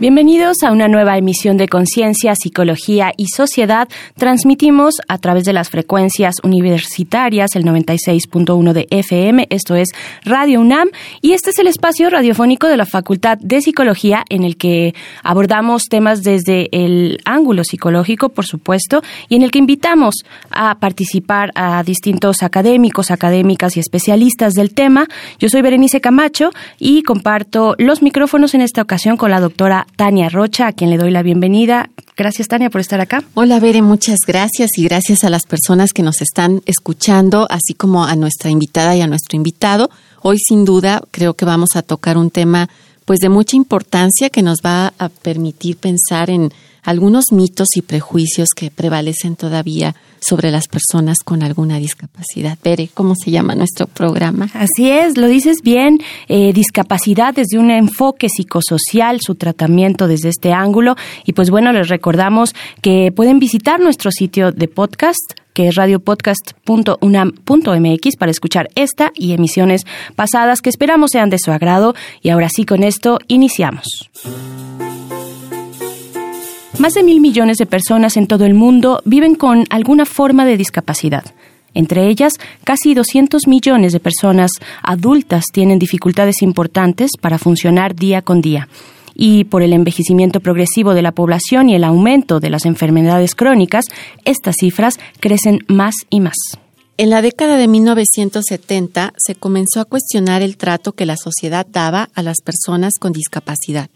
Bienvenidos a una nueva emisión de Conciencia, Psicología y Sociedad. Transmitimos a través de las frecuencias universitarias, el 96.1 de FM, esto es Radio UNAM, y este es el espacio radiofónico de la Facultad de Psicología en el que abordamos temas desde el ángulo psicológico, por supuesto, y en el que invitamos a participar a distintos académicos, académicas y especialistas del tema. Yo soy Berenice Camacho y comparto los micrófonos en esta ocasión con la doctora Tania Rocha, a quien le doy la bienvenida. Gracias, Tania, por estar acá. Hola, Bere, muchas gracias y gracias a las personas que nos están escuchando, así como a nuestra invitada y a nuestro invitado. Hoy, sin duda, creo que vamos a tocar un tema pues de mucha importancia que nos va a permitir pensar en algunos mitos y prejuicios que prevalecen todavía sobre las personas con alguna discapacidad. Bere, ¿cómo se llama nuestro programa? Así es, lo dices bien, eh, discapacidad desde un enfoque psicosocial, su tratamiento desde este ángulo. Y pues bueno, les recordamos que pueden visitar nuestro sitio de podcast que es radiopodcast.unam.mx para escuchar esta y emisiones pasadas que esperamos sean de su agrado. Y ahora sí, con esto iniciamos. Más de mil millones de personas en todo el mundo viven con alguna forma de discapacidad. Entre ellas, casi 200 millones de personas adultas tienen dificultades importantes para funcionar día con día. Y por el envejecimiento progresivo de la población y el aumento de las enfermedades crónicas, estas cifras crecen más y más. En la década de 1970 se comenzó a cuestionar el trato que la sociedad daba a las personas con discapacidad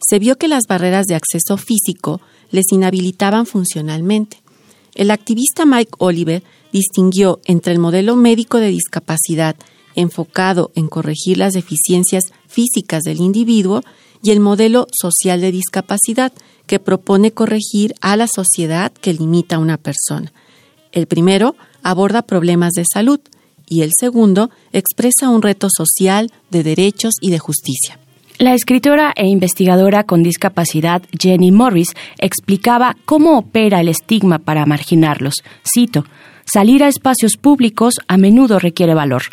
se vio que las barreras de acceso físico les inhabilitaban funcionalmente. El activista Mike Oliver distinguió entre el modelo médico de discapacidad enfocado en corregir las deficiencias físicas del individuo y el modelo social de discapacidad que propone corregir a la sociedad que limita a una persona. El primero aborda problemas de salud y el segundo expresa un reto social de derechos y de justicia. La escritora e investigadora con discapacidad Jenny Morris explicaba cómo opera el estigma para marginarlos. Cito, salir a espacios públicos a menudo requiere valor.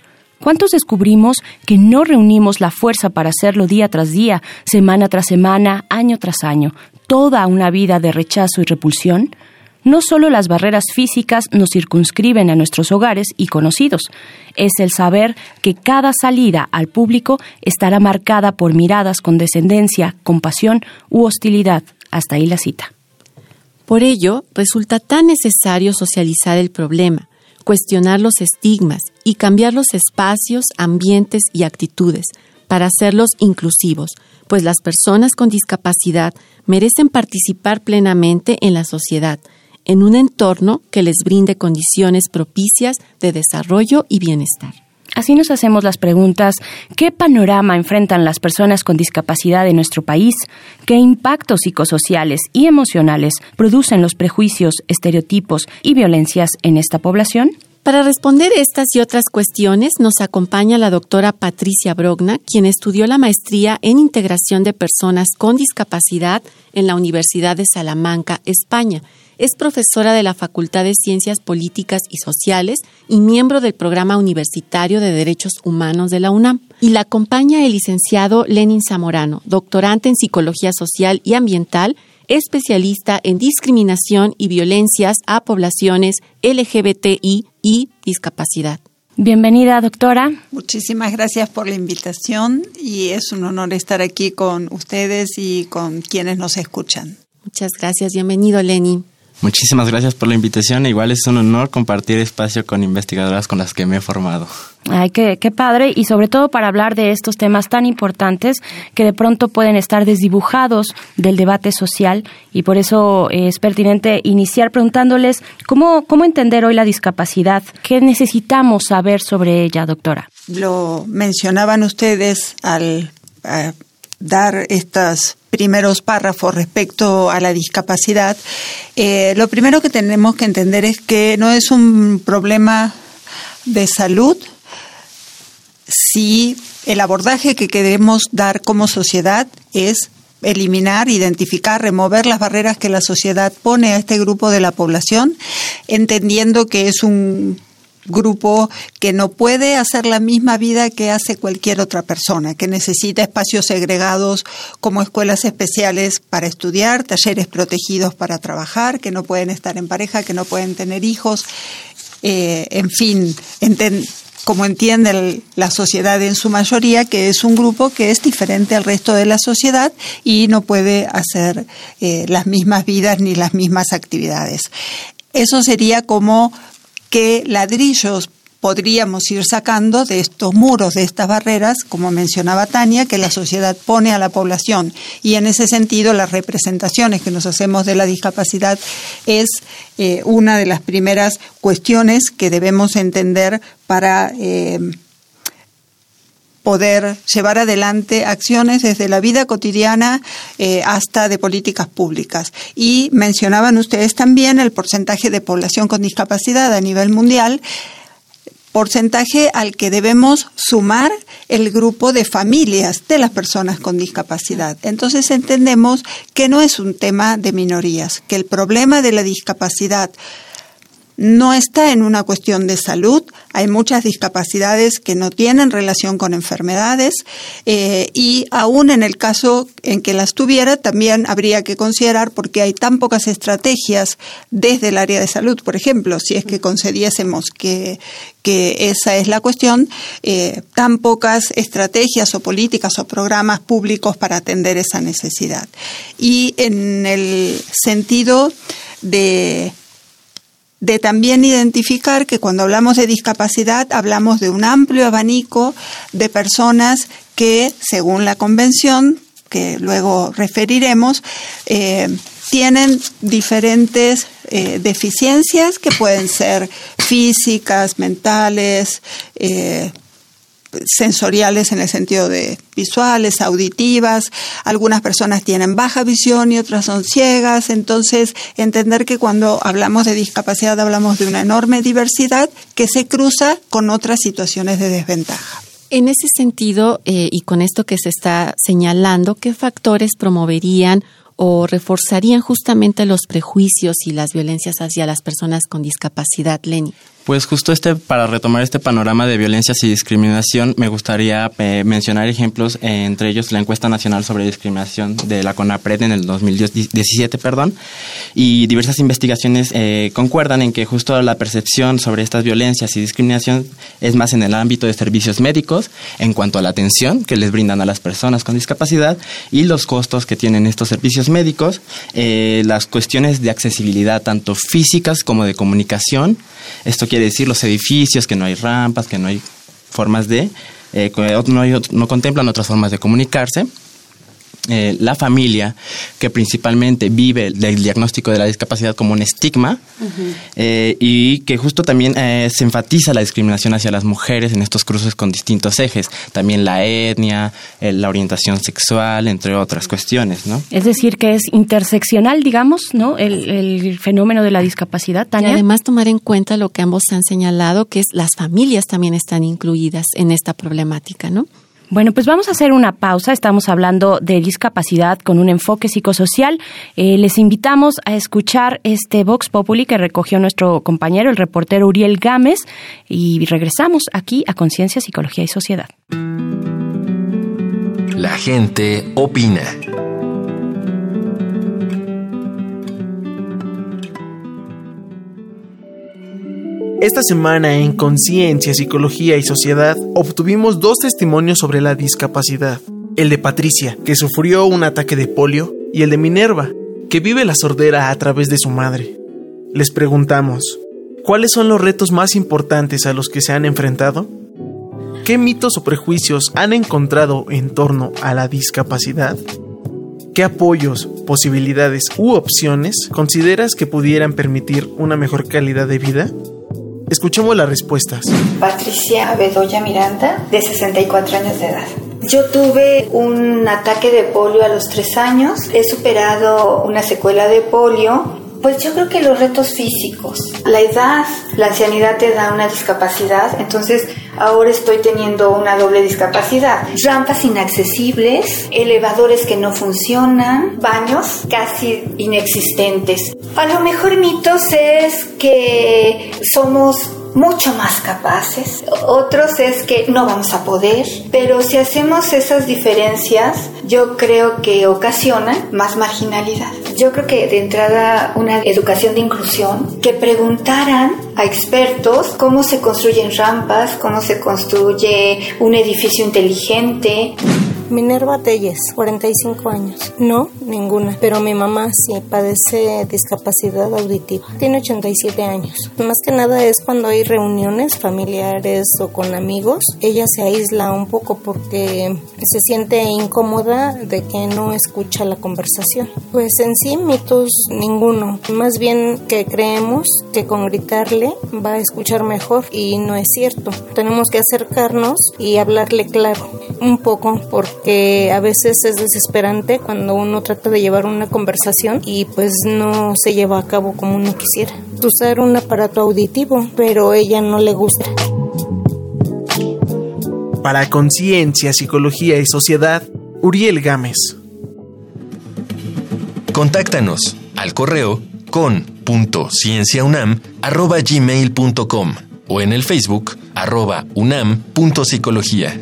¿Cuántos descubrimos que no reunimos la fuerza para hacerlo día tras día, semana tras semana, año tras año, toda una vida de rechazo y repulsión? No solo las barreras físicas nos circunscriben a nuestros hogares y conocidos, es el saber que cada salida al público estará marcada por miradas con descendencia, compasión u hostilidad. Hasta ahí la cita. Por ello, resulta tan necesario socializar el problema, cuestionar los estigmas y cambiar los espacios, ambientes y actitudes para hacerlos inclusivos, pues las personas con discapacidad merecen participar plenamente en la sociedad, en un entorno que les brinde condiciones propicias de desarrollo y bienestar. Así nos hacemos las preguntas, ¿qué panorama enfrentan las personas con discapacidad en nuestro país? ¿Qué impactos psicosociales y emocionales producen los prejuicios, estereotipos y violencias en esta población? Para responder estas y otras cuestiones nos acompaña la doctora Patricia Brogna, quien estudió la maestría en integración de personas con discapacidad en la Universidad de Salamanca, España es profesora de la Facultad de Ciencias Políticas y Sociales y miembro del Programa Universitario de Derechos Humanos de la UNAM. Y la acompaña el licenciado Lenin Zamorano, doctorante en Psicología Social y Ambiental, especialista en discriminación y violencias a poblaciones LGBTI y discapacidad. Bienvenida, doctora. Muchísimas gracias por la invitación y es un honor estar aquí con ustedes y con quienes nos escuchan. Muchas gracias. Bienvenido, Lenin. Muchísimas gracias por la invitación. Igual es un honor compartir espacio con investigadoras con las que me he formado. Ay, qué, qué padre. Y sobre todo para hablar de estos temas tan importantes que de pronto pueden estar desdibujados del debate social. Y por eso eh, es pertinente iniciar preguntándoles cómo, cómo entender hoy la discapacidad. ¿Qué necesitamos saber sobre ella, doctora? Lo mencionaban ustedes al eh, dar estos primeros párrafos respecto a la discapacidad, eh, lo primero que tenemos que entender es que no es un problema de salud si el abordaje que queremos dar como sociedad es eliminar, identificar, remover las barreras que la sociedad pone a este grupo de la población, entendiendo que es un grupo que no puede hacer la misma vida que hace cualquier otra persona, que necesita espacios segregados como escuelas especiales para estudiar, talleres protegidos para trabajar, que no pueden estar en pareja, que no pueden tener hijos, eh, en fin, como entiende la sociedad en su mayoría, que es un grupo que es diferente al resto de la sociedad y no puede hacer eh, las mismas vidas ni las mismas actividades. Eso sería como qué ladrillos podríamos ir sacando de estos muros, de estas barreras, como mencionaba Tania, que la sociedad pone a la población. Y en ese sentido, las representaciones que nos hacemos de la discapacidad es eh, una de las primeras cuestiones que debemos entender para eh, poder llevar adelante acciones desde la vida cotidiana eh, hasta de políticas públicas. Y mencionaban ustedes también el porcentaje de población con discapacidad a nivel mundial porcentaje al que debemos sumar el grupo de familias de las personas con discapacidad. Entonces entendemos que no es un tema de minorías, que el problema de la discapacidad no está en una cuestión de salud. Hay muchas discapacidades que no tienen relación con enfermedades eh, y aún en el caso en que las tuviera también habría que considerar porque hay tan pocas estrategias desde el área de salud, por ejemplo, si es que concediésemos que, que esa es la cuestión, eh, tan pocas estrategias o políticas o programas públicos para atender esa necesidad. Y en el sentido de de también identificar que cuando hablamos de discapacidad hablamos de un amplio abanico de personas que, según la convención, que luego referiremos, eh, tienen diferentes eh, deficiencias que pueden ser físicas, mentales, eh, sensoriales en el sentido de visuales, auditivas, algunas personas tienen baja visión y otras son ciegas, entonces entender que cuando hablamos de discapacidad hablamos de una enorme diversidad que se cruza con otras situaciones de desventaja. En ese sentido, eh, y con esto que se está señalando, ¿qué factores promoverían o reforzarían justamente los prejuicios y las violencias hacia las personas con discapacidad, Lenny? Pues justo este, para retomar este panorama de violencias y discriminación, me gustaría eh, mencionar ejemplos, eh, entre ellos la encuesta nacional sobre discriminación de la CONAPRED en el 2017, perdón, y diversas investigaciones eh, concuerdan en que justo la percepción sobre estas violencias y discriminación es más en el ámbito de servicios médicos, en cuanto a la atención que les brindan a las personas con discapacidad y los costos que tienen estos servicios médicos, las cuestiones de accesibilidad tanto físicas como de comunicación, esto quiere decir los edificios, que no hay rampas, que no hay formas de, eh, no, no contemplan otras formas de comunicarse. Eh, la familia, que principalmente vive el diagnóstico de la discapacidad como un estigma, eh, y que justo también eh, se enfatiza la discriminación hacia las mujeres en estos cruces con distintos ejes, también la etnia, la orientación sexual, entre otras cuestiones, ¿no? Es decir, que es interseccional, digamos, ¿no? El, fenómeno de la discapacidad, Y además tomar en cuenta lo que ambos han señalado, que es las familias también están incluidas en esta problemática, ¿no? Bueno, pues vamos a hacer una pausa. Estamos hablando de discapacidad con un enfoque psicosocial. Eh, les invitamos a escuchar este Vox Populi que recogió nuestro compañero, el reportero Uriel Gámez, y regresamos aquí a Conciencia, Psicología y Sociedad. La gente opina. Esta semana en Conciencia, Psicología y Sociedad obtuvimos dos testimonios sobre la discapacidad. El de Patricia, que sufrió un ataque de polio, y el de Minerva, que vive la sordera a través de su madre. Les preguntamos, ¿cuáles son los retos más importantes a los que se han enfrentado? ¿Qué mitos o prejuicios han encontrado en torno a la discapacidad? ¿Qué apoyos, posibilidades u opciones consideras que pudieran permitir una mejor calidad de vida? Escuchemos las respuestas. Patricia Bedoya Miranda, de 64 años de edad. Yo tuve un ataque de polio a los tres años, he superado una secuela de polio pues yo creo que los retos físicos, la edad, la ancianidad te da una discapacidad, entonces ahora estoy teniendo una doble discapacidad. Rampas inaccesibles, elevadores que no funcionan, baños casi inexistentes. A lo mejor mitos es que somos mucho más capaces. Otros es que no vamos a poder. Pero si hacemos esas diferencias, yo creo que ocasionan más marginalidad. Yo creo que de entrada una educación de inclusión, que preguntaran a expertos cómo se construyen rampas, cómo se construye un edificio inteligente. Minerva Telles, 45 años. No, ninguna. Pero mi mamá sí padece discapacidad auditiva. Tiene 87 años. Más que nada es cuando hay reuniones familiares o con amigos. Ella se aísla un poco porque se siente incómoda de que no escucha la conversación. Pues en sí, mitos ninguno. Más bien que creemos que con gritarle va a escuchar mejor y no es cierto. Tenemos que acercarnos y hablarle claro. Un poco porque que a veces es desesperante cuando uno trata de llevar una conversación y pues no se lleva a cabo como uno quisiera. Usar un aparato auditivo, pero ella no le gusta. Para Conciencia, Psicología y Sociedad, Uriel Gámez. Contáctanos al correo con.cienciaunam.gmail.com o en el Facebook arroba unam.psicología.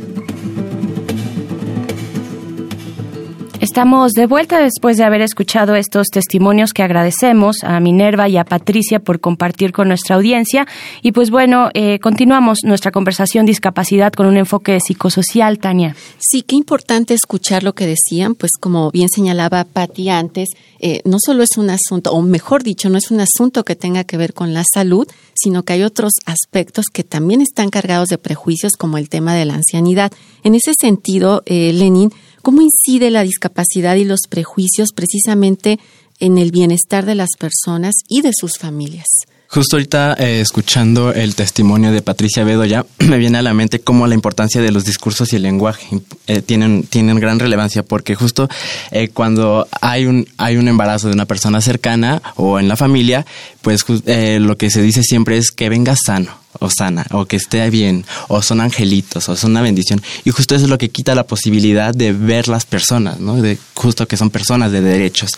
Estamos de vuelta después de haber escuchado estos testimonios que agradecemos a Minerva y a Patricia por compartir con nuestra audiencia. Y pues bueno, eh, continuamos nuestra conversación discapacidad con un enfoque psicosocial, Tania. Sí, qué importante escuchar lo que decían, pues como bien señalaba Patti antes, eh, no solo es un asunto, o mejor dicho, no es un asunto que tenga que ver con la salud, sino que hay otros aspectos que también están cargados de prejuicios, como el tema de la ancianidad. En ese sentido, eh, Lenin, ¿Cómo incide la discapacidad y los prejuicios precisamente en el bienestar de las personas y de sus familias? Justo ahorita, eh, escuchando el testimonio de Patricia Bedoya, me viene a la mente cómo la importancia de los discursos y el lenguaje eh, tienen, tienen gran relevancia, porque justo eh, cuando hay un, hay un embarazo de una persona cercana o en la familia, pues lo que se dice siempre es que venga sano o sana, o que esté bien, o son angelitos, o son una bendición. Y justo eso es lo que quita la posibilidad de ver las personas, ¿no? De justo que son personas de derechos.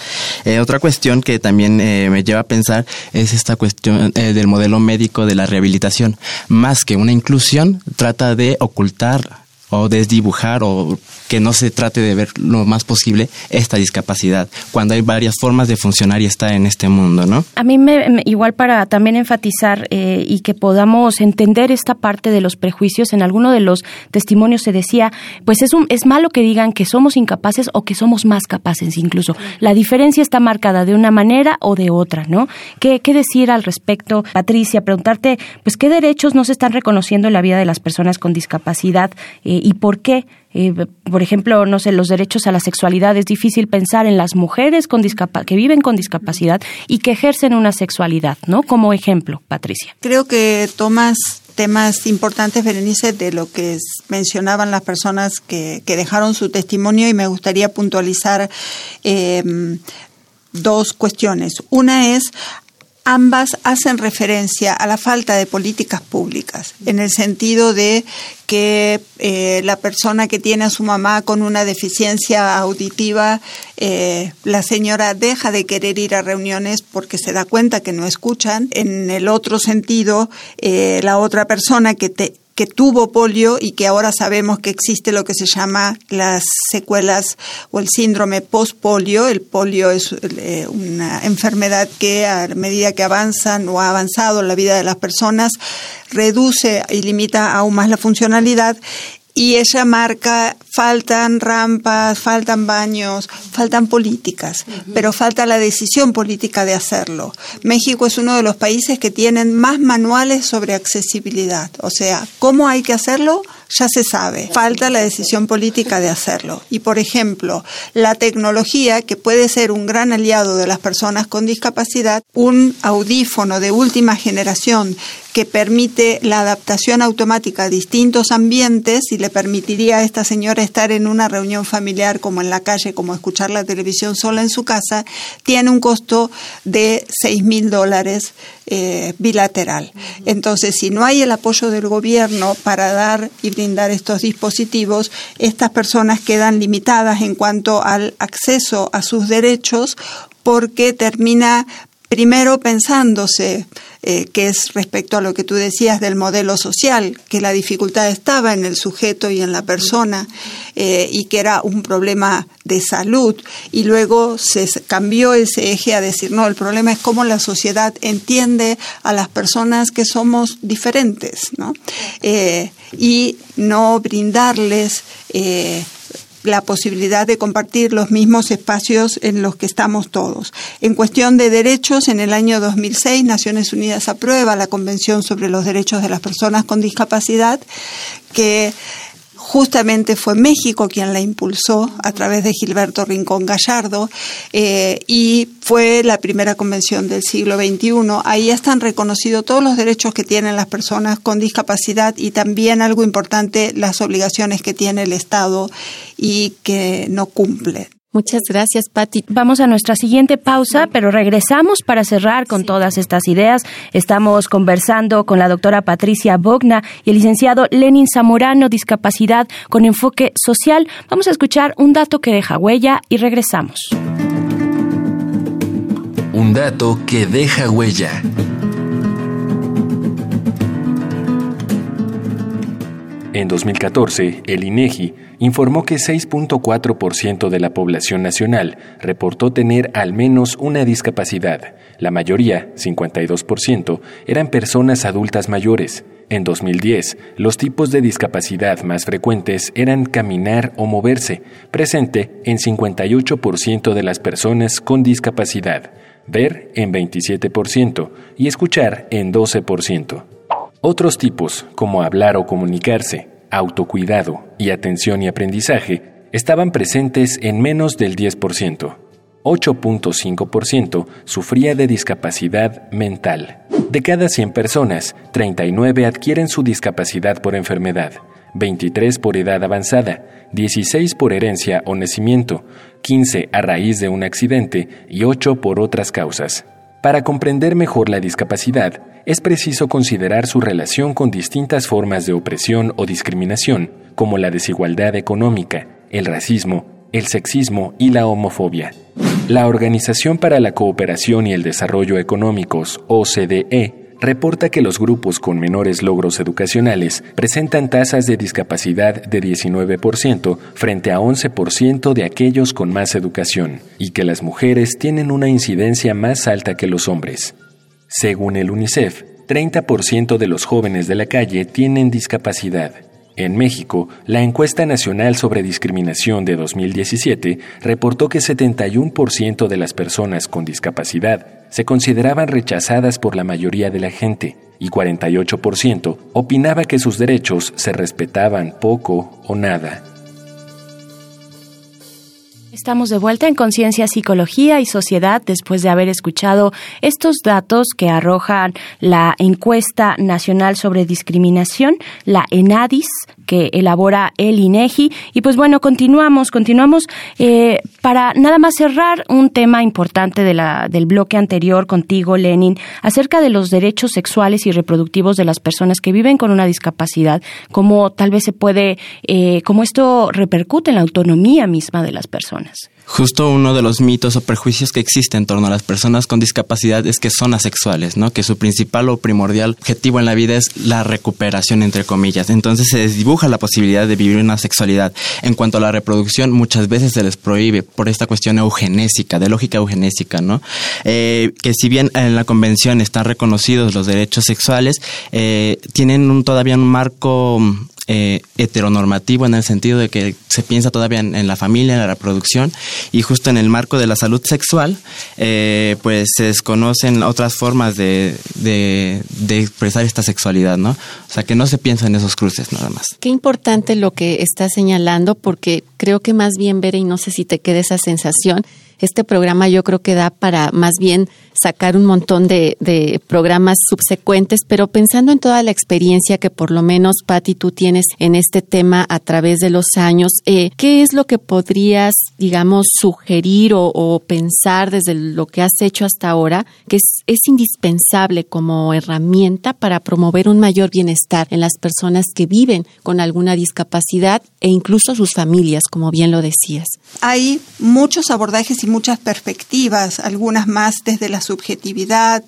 Eh, otra cuestión que también eh, me lleva a pensar es esta cuestión eh, del modelo médico de la rehabilitación. Más que una inclusión, trata de ocultar o desdibujar o que no se trate de ver lo más posible esta discapacidad, cuando hay varias formas de funcionar y estar en este mundo, ¿no? A mí me, igual para también enfatizar eh, y que podamos entender esta parte de los prejuicios, en alguno de los testimonios se decía, pues es, un, es malo que digan que somos incapaces o que somos más capaces incluso. La diferencia está marcada de una manera o de otra, ¿no? ¿Qué, qué decir al respecto, Patricia? Preguntarte, pues, ¿qué derechos no se están reconociendo en la vida de las personas con discapacidad? Eh, y por qué. Eh, por ejemplo, no sé, los derechos a la sexualidad. Es difícil pensar en las mujeres con que viven con discapacidad y que ejercen una sexualidad, ¿no? Como ejemplo, Patricia. Creo que tomas temas importantes, Berenice, de lo que mencionaban las personas que, dejaron su testimonio y me gustaría puntualizar em, dos cuestiones. Una es ambas hacen referencia a la falta de políticas públicas, en el sentido de que eh, la persona que tiene a su mamá con una deficiencia auditiva, eh, la señora deja de querer ir a reuniones porque se da cuenta que no escuchan. En el otro sentido, eh, la otra persona que te, que tuvo polio y que ahora sabemos que existe lo que se llama las secuelas o el síndrome post-polio. El polio es eh, una enfermedad que a medida que avanzan o ha avanzado la vida de las personas reduce y limita aún más la funcionalidad y ella marca, faltan rampas, faltan baños, faltan políticas, pero falta la decisión política de hacerlo. México es uno de los países que tienen más manuales sobre accesibilidad, o sea, cómo hay que hacerlo ya se sabe, falta la decisión política de hacerlo. Y por ejemplo, la tecnología, que puede ser un gran aliado de las personas con discapacidad, un audífono de última generación que permite la adaptación automática a distintos ambientes y le permitiría a esta señora estar en una reunión familiar como en la calle, como escuchar la televisión sola en su casa, tiene un costo de seis mil dólares eh, bilateral. Entonces, si no hay el apoyo del gobierno para dar y brindar estos dispositivos, estas personas quedan limitadas en cuanto al acceso a sus derechos porque termina primero pensándose eh, que es respecto a lo que tú decías del modelo social, que la dificultad estaba en el sujeto y en la persona eh, y que era un problema de salud y luego se cambió ese eje a decir no, el problema es cómo la sociedad entiende a las personas que somos diferentes, ¿no? Eh, y no brindarles la posibilidad de compartir los mismos espacios en los que estamos todos. En cuestión de derechos, en el año 2006 Naciones Unidas aprueba la Convención sobre los Derechos de las Personas con Discapacidad que Justamente fue México quien la impulsó a través de Gilberto Rincón Gallardo eh, y fue la primera convención del siglo XXI. Ahí están reconocidos todos los derechos que tienen las personas con discapacidad y también algo importante, las obligaciones que tiene el Estado y que no cumple. Muchas gracias, Patti. Vamos a nuestra siguiente pausa, pero regresamos para cerrar con todas estas ideas. Estamos conversando con la doctora Patricia Bogna y el licenciado Lenin Zamorano, discapacidad con enfoque social. Vamos a escuchar un dato que deja huella y regresamos. Un dato que deja huella. En 2014, el INEGI informó que 6.4% de la población nacional reportó tener al menos una discapacidad. La mayoría, 52%, eran personas adultas mayores. En 2010, los tipos de discapacidad más frecuentes eran caminar o moverse, presente en 58% de las personas con discapacidad, ver en 27% y escuchar en 12%. Otros tipos, como hablar o comunicarse, autocuidado y atención y aprendizaje, estaban presentes en menos del 10%. 8.5% sufría de discapacidad mental. De cada 100 personas, 39 adquieren su discapacidad por enfermedad, 23 por edad avanzada, 16 por herencia o nacimiento, 15 a raíz de un accidente y 8 por otras causas. Para comprender mejor la discapacidad, es preciso considerar su relación con distintas formas de opresión o discriminación, como la desigualdad económica, el racismo, el sexismo y la homofobia. La Organización para la Cooperación y el Desarrollo Económicos, OCDE, reporta que los grupos con menores logros educacionales presentan tasas de discapacidad de 19% frente a 11% de aquellos con más educación, y que las mujeres tienen una incidencia más alta que los hombres. Según el UNICEF, 30% de los jóvenes de la calle tienen discapacidad. En México, la encuesta nacional sobre discriminación de 2017 reportó que 71% de las personas con discapacidad se consideraban rechazadas por la mayoría de la gente y 48% opinaba que sus derechos se respetaban poco o nada. Estamos de vuelta en Conciencia, Psicología y Sociedad después de haber escuchado estos datos que arrojan la encuesta nacional sobre discriminación, la ENADIS, que elabora el INEGI. Y pues bueno, continuamos, continuamos eh, para nada más cerrar un tema importante de la, del bloque anterior contigo, Lenin, acerca de los derechos sexuales y reproductivos de las personas que viven con una discapacidad, cómo tal vez se puede, eh, cómo esto repercute en la autonomía misma de las personas. Justo uno de los mitos o prejuicios que existe en torno a las personas con discapacidad es que son asexuales, ¿no? Que su principal o primordial objetivo en la vida es la recuperación, entre comillas. Entonces se desdibuja la posibilidad de vivir una sexualidad. En cuanto a la reproducción, muchas veces se les prohíbe por esta cuestión eugenésica, de lógica eugenésica, ¿no? Eh, que si bien en la convención están reconocidos los derechos sexuales, eh, tienen un, todavía un marco eh, heteronormativo en el sentido de que se piensa todavía en, la familia, en la reproducción, y justo en el marco de la salud sexual, eh, pues se desconocen otras formas de, de, expresar esta sexualidad, ¿no? O sea, que no se piensa en esos cruces nada más. Qué importante lo que está señalando, porque creo que más bien, Vera, y no sé si te queda esa sensación, este programa yo creo que da para más bien sacar un montón de, programas subsecuentes, pero pensando en toda la experiencia que por lo menos, Patti, tú tienes en este tema a través de los años, eh, ¿qué es lo que podrías, digamos, sugerir o, o, pensar desde lo que has hecho hasta ahora que es, es indispensable como herramienta para promover un mayor bienestar en las personas que viven con alguna discapacidad e incluso sus familias, como bien lo decías? Hay muchos abordajes y muchas perspectivas, algunas más desde la subjetividad,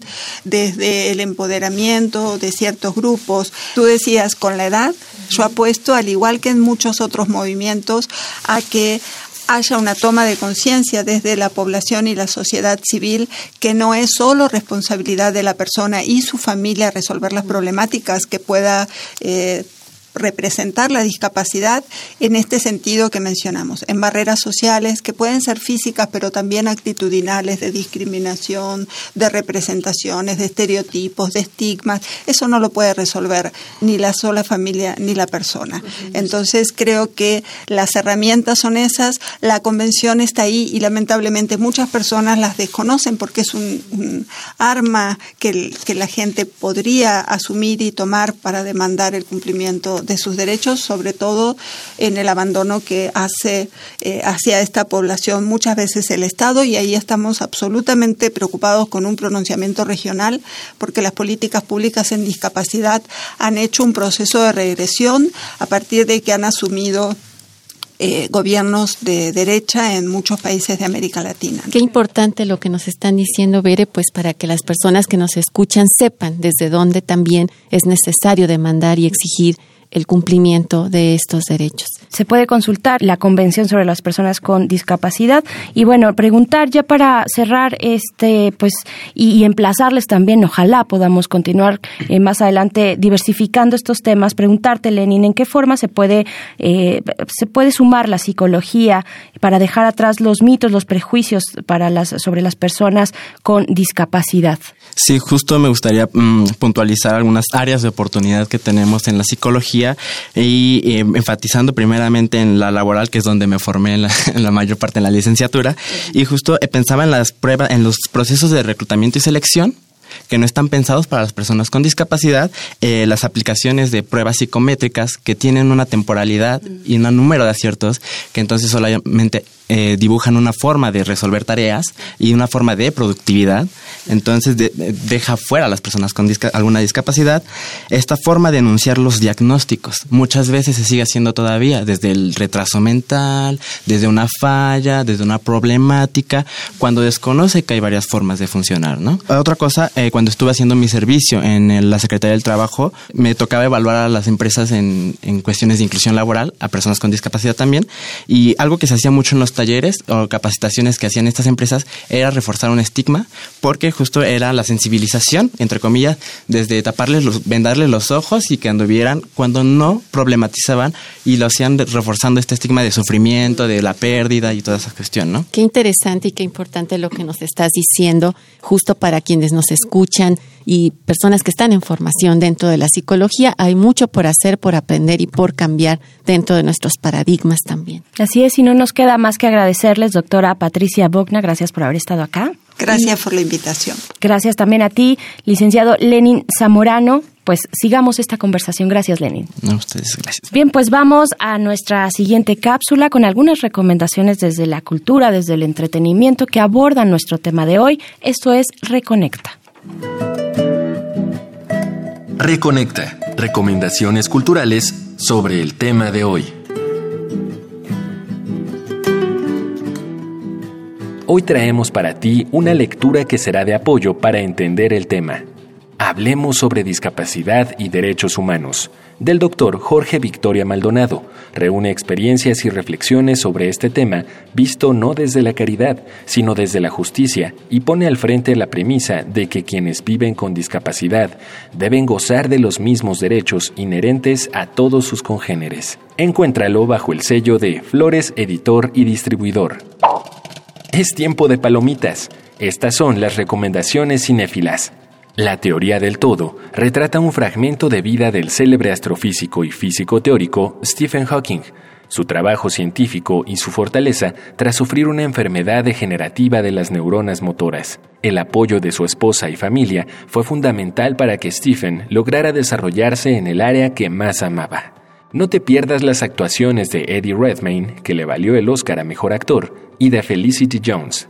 desde el empoderamiento de ciertos grupos. Tú decías, con la edad, yo apuesto, al igual que en muchos otros movimientos, a que haya una toma de conciencia desde la población y la sociedad civil que no es solo responsabilidad de la persona y su familia resolver las problemáticas que pueda eh, representar la discapacidad en este sentido que mencionamos, en barreras sociales que pueden ser físicas, pero también actitudinales, de discriminación, de representaciones, de estereotipos, de estigmas. Eso no lo puede resolver ni la sola familia ni la persona. Entonces creo que las herramientas son esas, la convención está ahí y lamentablemente muchas personas las desconocen porque es un, un arma que, que la gente podría asumir y tomar para demandar el cumplimiento de sus derechos, sobre todo en el abandono que hace eh, hacia esta población muchas veces el Estado y ahí estamos absolutamente preocupados con un pronunciamiento regional porque las políticas públicas en discapacidad han hecho un proceso de regresión a partir de que han asumido eh, gobiernos de derecha en muchos países de América Latina. Qué importante lo que nos están diciendo, Bere, pues para que las personas que nos escuchan sepan desde dónde también es necesario demandar y exigir el cumplimiento de estos derechos. Se puede consultar la Convención sobre las Personas con Discapacidad y bueno, preguntar ya para cerrar este pues y, emplazarles también, ojalá podamos continuar eh, más adelante diversificando estos temas, preguntarte Lenin, ¿en qué forma se puede eh, se puede sumar la psicología para dejar atrás los mitos, los prejuicios para las sobre las personas con discapacidad? Sí, justo me gustaría mm, puntualizar algunas áreas de oportunidad que tenemos en la psicología y eh, enfatizando primeramente en la laboral, que es donde me formé en la, mayor parte de la licenciatura, y justo eh, pensaba en las pruebas, en los procesos de reclutamiento y selección que no están pensados para las personas con discapacidad, eh, las aplicaciones de pruebas psicométricas que tienen una temporalidad y un número de aciertos que entonces solamente eh, dibujan una forma de resolver tareas y una forma de productividad. Entonces deja fuera a las personas con alguna discapacidad esta forma de enunciar los diagnósticos. Muchas veces se sigue haciendo todavía desde el retraso mental, desde una falla, desde una problemática, cuando desconoce que hay varias formas de funcionar. ¿no? Otra cosa, eh, cuando estuve haciendo mi servicio en la Secretaría del Trabajo, me tocaba evaluar a las empresas en, en cuestiones de inclusión laboral, a personas con discapacidad también, y algo que se hacía mucho en los talleres o capacitaciones que hacían estas empresas era reforzar un estigma, porque justo era la sensibilización, entre comillas, desde taparles, los, vendarles los ojos y que anduvieran cuando no problematizaban y lo hacían reforzando este estigma de sufrimiento, de la pérdida y toda esa cuestión, ¿no? Qué interesante y qué importante lo que nos estás diciendo, justo para quienes nos escuchan y personas que están en formación dentro de la psicología. Hay mucho por hacer, por aprender y por cambiar dentro de nuestros paradigmas también. Así es, y no nos queda más que agradecerles, doctora Patricia Bogna, gracias por haber estado acá. Gracias por la invitación. Gracias también a ti, licenciado Lenin Zamorano. Pues sigamos esta conversación. Gracias, Lenin. No, ustedes, gracias. Bien, pues vamos a nuestra siguiente cápsula con algunas recomendaciones desde la cultura, desde el entretenimiento que abordan nuestro tema de hoy. Esto es Reconecta. Reconecta. Recomendaciones culturales sobre el tema de hoy. Hoy traemos para ti una lectura que será de apoyo para entender el tema. Hablemos sobre discapacidad y derechos humanos, del doctor Jorge Victoria Maldonado. Reúne experiencias y reflexiones sobre este tema, visto no desde la caridad, sino desde la justicia, y pone al frente la premisa de que quienes viven con discapacidad deben gozar de los mismos derechos inherentes a todos sus congéneres. Encuéntralo bajo el sello de Flores Editor y Distribuidor. Es tiempo de palomitas. Estas son las recomendaciones cinéfilas. La teoría del todo retrata un fragmento de vida del célebre astrofísico y físico teórico Stephen Hawking, su trabajo científico y su fortaleza tras sufrir una enfermedad degenerativa de las neuronas motoras. El apoyo de su esposa y familia fue fundamental para que Stephen lograra desarrollarse en el área que más amaba. No te pierdas las actuaciones de Eddie Redmayne, que le valió el Oscar a Mejor Actor, y de Felicity Jones.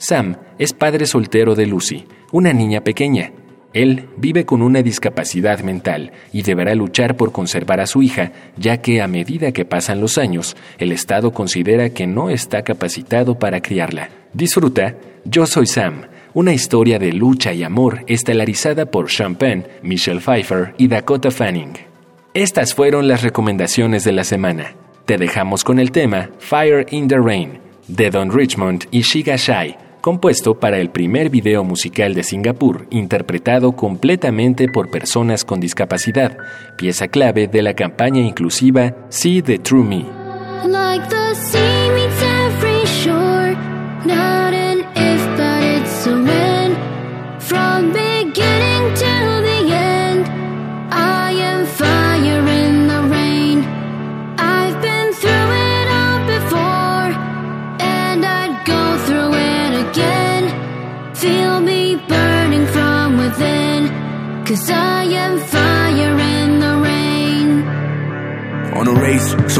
Sam es padre soltero de Lucy, una niña pequeña. Él vive con una discapacidad mental y deberá luchar por conservar a su hija, ya que a medida que pasan los años, el Estado considera que no está capacitado para criarla. Disfruta Yo Soy Sam, una historia de lucha y amor estelarizada por Sean Penn, Michelle Pfeiffer y Dakota Fanning. Estas fueron las recomendaciones de la semana. Te dejamos con el tema Fire in the Rain, de Don Richmond y Shiga Shai compuesto para el primer video musical de Singapur, interpretado completamente por personas con discapacidad, pieza clave de la campaña inclusiva See the True Me.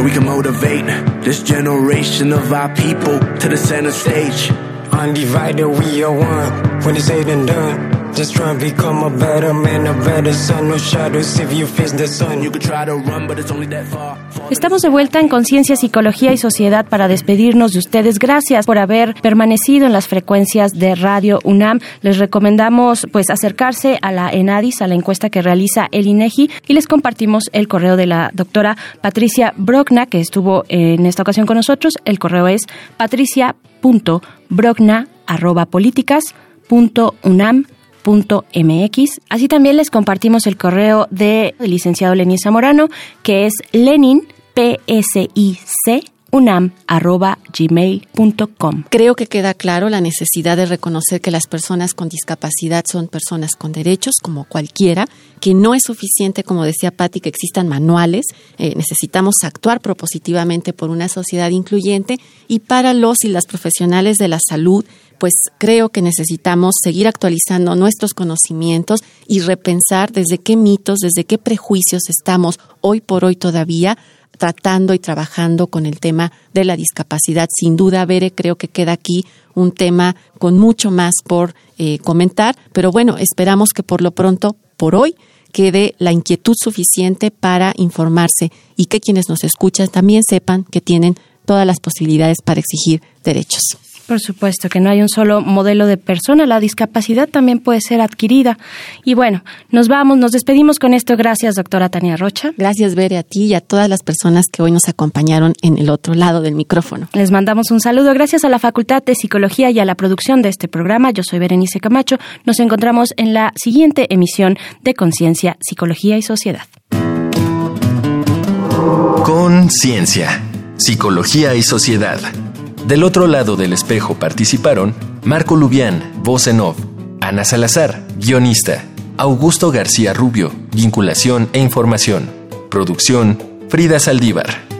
So we can motivate this generation of our people to the center stage. Undivided, we are one. When it's said and done. Estamos de vuelta en Conciencia, Psicología y Sociedad para despedirnos de ustedes. Gracias por haber permanecido en las frecuencias de Radio UNAM. Les recomendamos pues acercarse a la ENADIS, a la encuesta que realiza el INEGI y les compartimos el correo de la doctora Patricia Brockna que estuvo en esta ocasión con nosotros. El correo es mx. Así también les compartimos el correo del licenciado Lenín Zamorano, que es lenin, P-S-I-C. Creo que queda claro la necesidad de reconocer que las personas con discapacidad son personas con derechos, como cualquiera, que no es suficiente, como decía Patti, que existan manuales. Eh, necesitamos actuar propositivamente por una sociedad incluyente y para los y las profesionales de la salud pues creo que necesitamos seguir actualizando nuestros conocimientos y repensar desde qué mitos, desde qué prejuicios estamos hoy por hoy todavía tratando y trabajando con el tema de la discapacidad. Sin duda, Bere, creo que queda aquí un tema con mucho más por eh, comentar, pero bueno, esperamos que por lo pronto, por hoy, quede la inquietud suficiente para informarse y que quienes nos escuchan también sepan que tienen todas las posibilidades para exigir derechos. Por supuesto que no hay un solo modelo de persona, la discapacidad también puede ser adquirida. Y bueno, nos vamos, nos despedimos con esto. Gracias, doctora Tania Rocha. Gracias, Bere, a ti y a todas las personas que hoy nos acompañaron en el otro lado del micrófono. Les mandamos un saludo. Gracias a la Facultad de Psicología y a la producción de este programa. Yo soy Berenice Camacho. Nos encontramos en la siguiente emisión de Conciencia, Psicología y Sociedad. Conciencia, Psicología y Sociedad del otro lado del espejo participaron Marco Lubián, voz Ana Salazar, guionista, Augusto García Rubio, vinculación e información, producción, Frida Saldívar.